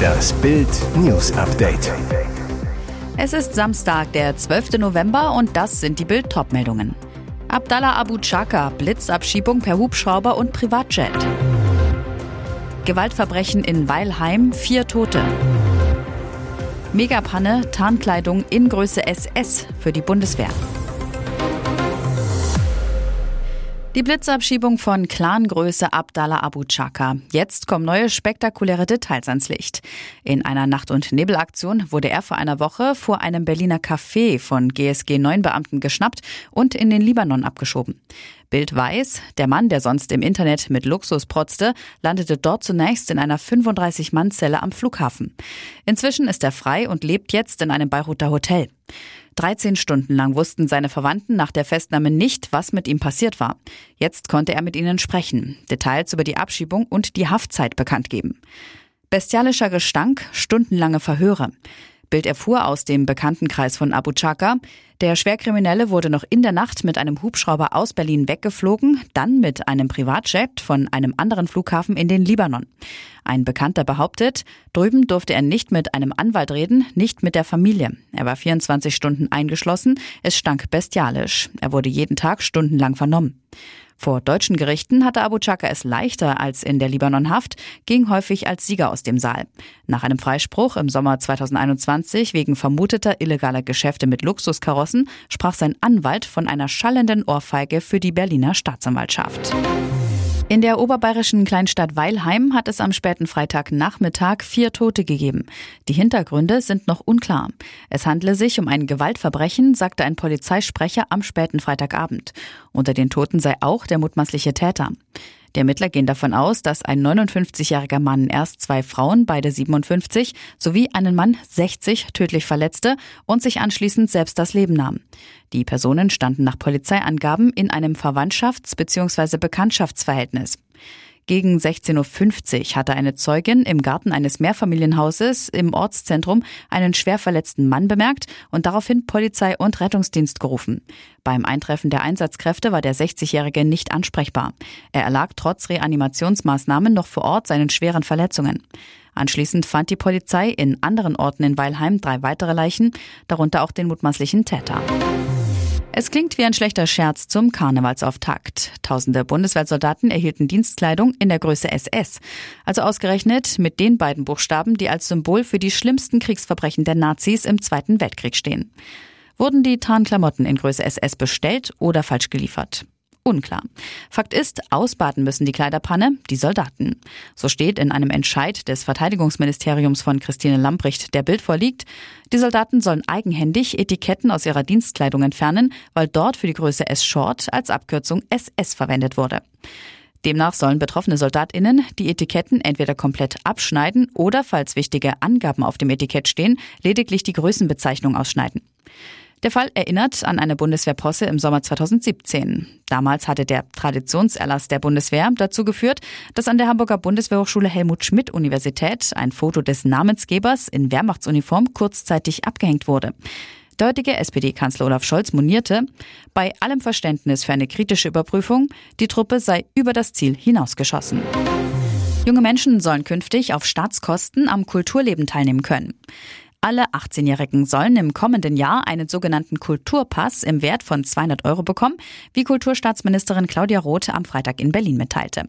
Das Bild News Update. Es ist Samstag, der 12. November und das sind die Bild meldungen Abdallah Abu Chaka, Blitzabschiebung per Hubschrauber und Privatjet. Gewaltverbrechen in Weilheim, vier Tote. Megapanne, Tarnkleidung in Größe SS für die Bundeswehr. Die Blitzabschiebung von Clangröße Abdallah Abu Chaka. Jetzt kommen neue spektakuläre Details ans Licht. In einer Nacht- und Nebelaktion wurde er vor einer Woche vor einem Berliner Café von GSG 9 Beamten geschnappt und in den Libanon abgeschoben. Bild weiß, der Mann, der sonst im Internet mit Luxus protzte, landete dort zunächst in einer 35-Mann-Zelle am Flughafen. Inzwischen ist er frei und lebt jetzt in einem Beiruter Hotel. 13 Stunden lang wussten seine Verwandten nach der Festnahme nicht, was mit ihm passiert war. Jetzt konnte er mit ihnen sprechen, Details über die Abschiebung und die Haftzeit bekannt geben. Bestialischer Gestank, stundenlange Verhöre. Bild erfuhr aus dem Bekanntenkreis von Abu Chaka, der Schwerkriminelle wurde noch in der Nacht mit einem Hubschrauber aus Berlin weggeflogen, dann mit einem Privatjet von einem anderen Flughafen in den Libanon. Ein Bekannter behauptet, drüben durfte er nicht mit einem Anwalt reden, nicht mit der Familie. Er war 24 Stunden eingeschlossen, es stank bestialisch. Er wurde jeden Tag stundenlang vernommen. Vor deutschen Gerichten hatte Abu Chaka es leichter als in der Libanonhaft, ging häufig als Sieger aus dem Saal. Nach einem Freispruch im Sommer 2021 wegen vermuteter illegaler Geschäfte mit Luxuskarossen sprach sein Anwalt von einer schallenden Ohrfeige für die Berliner Staatsanwaltschaft. In der oberbayerischen Kleinstadt Weilheim hat es am späten Freitagnachmittag vier Tote gegeben. Die Hintergründe sind noch unklar. Es handle sich um ein Gewaltverbrechen, sagte ein Polizeisprecher am späten Freitagabend. Unter den Toten sei auch der mutmaßliche Täter. Die Ermittler gehen davon aus, dass ein 59-jähriger Mann erst zwei Frauen, beide 57, sowie einen Mann 60 tödlich verletzte und sich anschließend selbst das Leben nahm. Die Personen standen nach Polizeiangaben in einem Verwandtschafts- bzw. Bekanntschaftsverhältnis. Gegen 16.50 Uhr hatte eine Zeugin im Garten eines Mehrfamilienhauses im Ortszentrum einen schwer verletzten Mann bemerkt und daraufhin Polizei und Rettungsdienst gerufen. Beim Eintreffen der Einsatzkräfte war der 60-Jährige nicht ansprechbar. Er erlag trotz Reanimationsmaßnahmen noch vor Ort seinen schweren Verletzungen. Anschließend fand die Polizei in anderen Orten in Weilheim drei weitere Leichen, darunter auch den mutmaßlichen Täter. Es klingt wie ein schlechter Scherz zum Karnevalsauftakt. Tausende Bundeswehrsoldaten erhielten Dienstkleidung in der Größe SS. Also ausgerechnet mit den beiden Buchstaben, die als Symbol für die schlimmsten Kriegsverbrechen der Nazis im Zweiten Weltkrieg stehen. Wurden die Tarnklamotten in Größe SS bestellt oder falsch geliefert? Unklar. Fakt ist, ausbaden müssen die Kleiderpanne die Soldaten. So steht in einem Entscheid des Verteidigungsministeriums von Christine Lambricht, der Bild vorliegt. Die Soldaten sollen eigenhändig Etiketten aus ihrer Dienstkleidung entfernen, weil dort für die Größe S-Short als Abkürzung SS verwendet wurde. Demnach sollen betroffene SoldatInnen die Etiketten entweder komplett abschneiden oder, falls wichtige Angaben auf dem Etikett stehen, lediglich die Größenbezeichnung ausschneiden. Der Fall erinnert an eine Bundeswehrposse im Sommer 2017. Damals hatte der Traditionserlass der Bundeswehr dazu geführt, dass an der Hamburger Bundeswehrhochschule Helmut Schmidt Universität ein Foto des Namensgebers in Wehrmachtsuniform kurzzeitig abgehängt wurde. Der SPD-Kanzler Olaf Scholz monierte, bei allem Verständnis für eine kritische Überprüfung, die Truppe sei über das Ziel hinausgeschossen. Junge Menschen sollen künftig auf Staatskosten am Kulturleben teilnehmen können. Alle 18-Jährigen sollen im kommenden Jahr einen sogenannten Kulturpass im Wert von 200 Euro bekommen, wie Kulturstaatsministerin Claudia Roth am Freitag in Berlin mitteilte.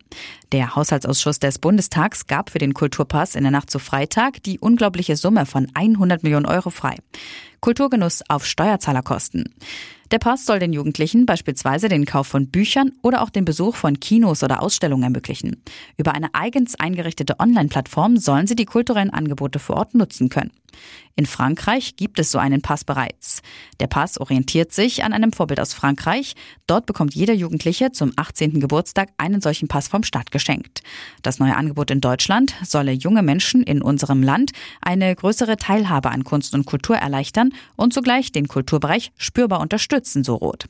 Der Haushaltsausschuss des Bundestags gab für den Kulturpass in der Nacht zu Freitag die unglaubliche Summe von 100 Millionen Euro frei. Kulturgenuss auf Steuerzahlerkosten. Der Pass soll den Jugendlichen beispielsweise den Kauf von Büchern oder auch den Besuch von Kinos oder Ausstellungen ermöglichen. Über eine eigens eingerichtete Online-Plattform sollen sie die kulturellen Angebote vor Ort nutzen können. In Frankreich gibt es so einen Pass bereits. Der Pass orientiert sich an einem Vorbild aus Frankreich. Dort bekommt jeder Jugendliche zum 18. Geburtstag einen solchen Pass vom Staat geschenkt. Das neue Angebot in Deutschland solle junge Menschen in unserem Land eine größere Teilhabe an Kunst und Kultur erleichtern und zugleich den Kulturbereich spürbar unterstützen, so Roth.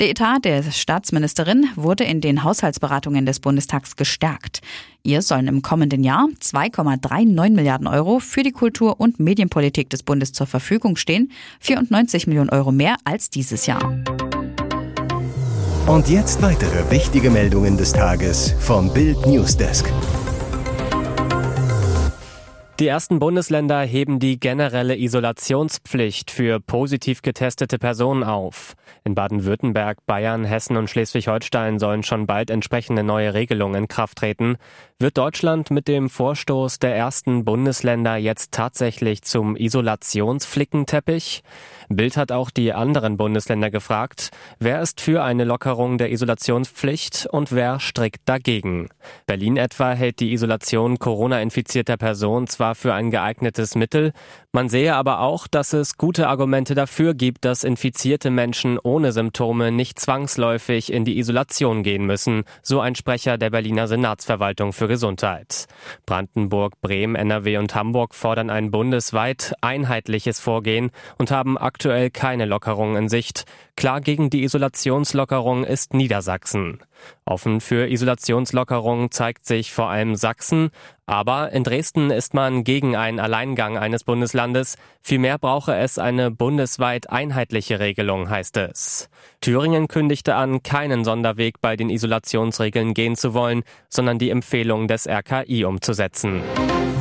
Der Etat der Staatsministerin wurde in den Haushaltsberatungen des Bundestags gestärkt. Ihr sollen im kommenden Jahr 2,39 Milliarden Euro für die Kultur- und Medienpolitik des Bundes zur Verfügung stehen, 94 Millionen Euro mehr als dieses Jahr. Und jetzt weitere wichtige Meldungen des Tages vom Bild Newsdesk. Die ersten Bundesländer heben die generelle Isolationspflicht für positiv getestete Personen auf. In Baden-Württemberg, Bayern, Hessen und Schleswig-Holstein sollen schon bald entsprechende neue Regelungen in Kraft treten. Wird Deutschland mit dem Vorstoß der ersten Bundesländer jetzt tatsächlich zum Isolationsflickenteppich? Bild hat auch die anderen Bundesländer gefragt, wer ist für eine Lockerung der Isolationspflicht und wer strikt dagegen. Berlin etwa hält die Isolation Corona-infizierter Personen für ein geeignetes Mittel, man sehe aber auch, dass es gute Argumente dafür gibt, dass infizierte Menschen ohne Symptome nicht zwangsläufig in die Isolation gehen müssen, so ein Sprecher der Berliner Senatsverwaltung für Gesundheit. Brandenburg, Bremen, NRW und Hamburg fordern ein bundesweit einheitliches Vorgehen und haben aktuell keine Lockerung in Sicht. Klar gegen die Isolationslockerung ist Niedersachsen. Offen für Isolationslockerung zeigt sich vor allem Sachsen, aber in Dresden ist man gegen einen Alleingang eines Bundeslandes. Vielmehr brauche es eine bundesweit einheitliche Regelung, heißt es. Thüringen kündigte an, keinen Sonderweg bei den Isolationsregeln gehen zu wollen, sondern die Empfehlung des RKI umzusetzen.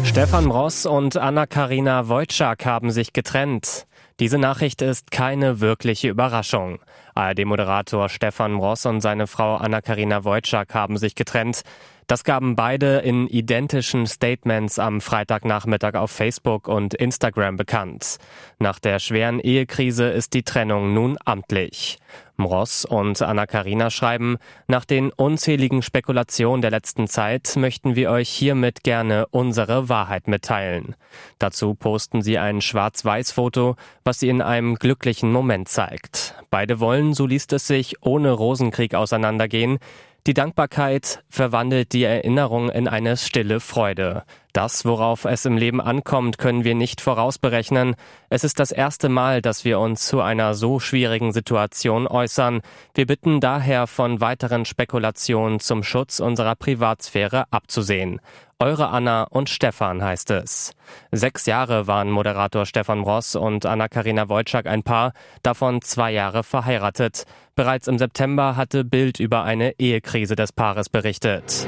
Stefan Ross und Anna-Karina Wojcik haben sich getrennt. Diese Nachricht ist keine wirkliche Überraschung. ARD-Moderator Stefan Ross und seine Frau Anna-Karina Wojcik haben sich getrennt. Das gaben beide in identischen Statements am Freitagnachmittag auf Facebook und Instagram bekannt. Nach der schweren Ehekrise ist die Trennung nun amtlich. Mross und Anna-Karina schreiben, nach den unzähligen Spekulationen der letzten Zeit möchten wir euch hiermit gerne unsere Wahrheit mitteilen. Dazu posten sie ein Schwarz-Weiß-Foto, was sie in einem glücklichen Moment zeigt. Beide wollen, so liest es sich, ohne Rosenkrieg auseinandergehen. Die Dankbarkeit verwandelt die Erinnerung in eine stille Freude. Das, worauf es im Leben ankommt, können wir nicht vorausberechnen. Es ist das erste Mal, dass wir uns zu einer so schwierigen Situation äußern. Wir bitten daher von weiteren Spekulationen zum Schutz unserer Privatsphäre abzusehen. Eure Anna und Stefan heißt es. Sechs Jahre waren Moderator Stefan Ross und Anna-Karina Wojcik ein Paar, davon zwei Jahre verheiratet. Bereits im September hatte Bild über eine Ehekrise des Paares berichtet.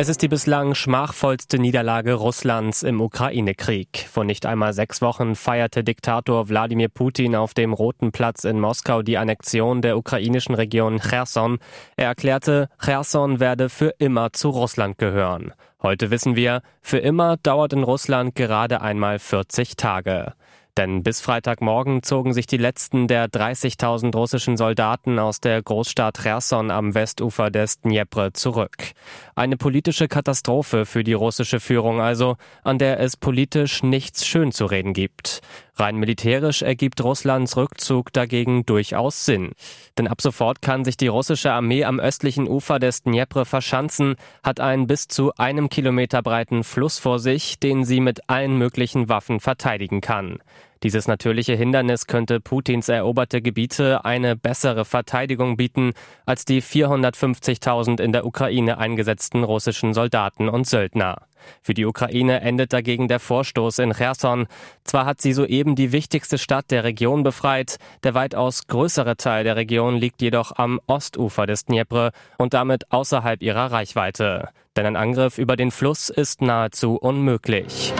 Es ist die bislang schmachvollste Niederlage Russlands im Ukraine-Krieg. Vor nicht einmal sechs Wochen feierte Diktator Wladimir Putin auf dem Roten Platz in Moskau die Annexion der ukrainischen Region Cherson. Er erklärte, Cherson werde für immer zu Russland gehören. Heute wissen wir, für immer dauert in Russland gerade einmal 40 Tage. Denn bis Freitagmorgen zogen sich die letzten der 30.000 russischen Soldaten aus der Großstadt Cherson am Westufer des Dnjepr zurück. Eine politische Katastrophe für die russische Führung also, an der es politisch nichts schön zu reden gibt. Rein militärisch ergibt Russlands Rückzug dagegen durchaus Sinn. Denn ab sofort kann sich die russische Armee am östlichen Ufer des Dnjepr verschanzen, hat einen bis zu einem Kilometer breiten Fluss vor sich, den sie mit allen möglichen Waffen verteidigen kann. Dieses natürliche Hindernis könnte Putins eroberte Gebiete eine bessere Verteidigung bieten als die 450.000 in der Ukraine eingesetzten russischen Soldaten und Söldner. Für die Ukraine endet dagegen der Vorstoß in Cherson. Zwar hat sie soeben die wichtigste Stadt der Region befreit, der weitaus größere Teil der Region liegt jedoch am Ostufer des Dnjepr und damit außerhalb ihrer Reichweite. Denn ein Angriff über den Fluss ist nahezu unmöglich.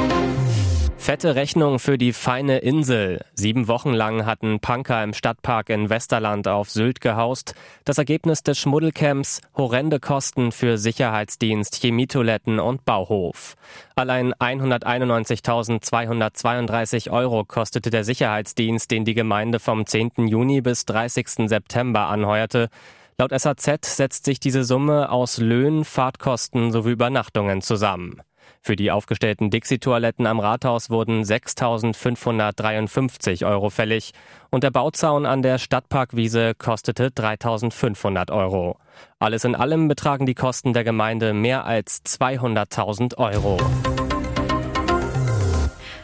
Fette Rechnung für die feine Insel. Sieben Wochen lang hatten Punker im Stadtpark in Westerland auf Sylt gehaust. Das Ergebnis des Schmuddelcamps horrende Kosten für Sicherheitsdienst, Chemietoiletten und Bauhof. Allein 191.232 Euro kostete der Sicherheitsdienst, den die Gemeinde vom 10. Juni bis 30. September anheuerte. Laut SAZ setzt sich diese Summe aus Löhnen, Fahrtkosten sowie Übernachtungen zusammen. Für die aufgestellten Dixie-Toiletten am Rathaus wurden 6.553 Euro fällig und der Bauzaun an der Stadtparkwiese kostete 3.500 Euro. Alles in allem betragen die Kosten der Gemeinde mehr als 200.000 Euro.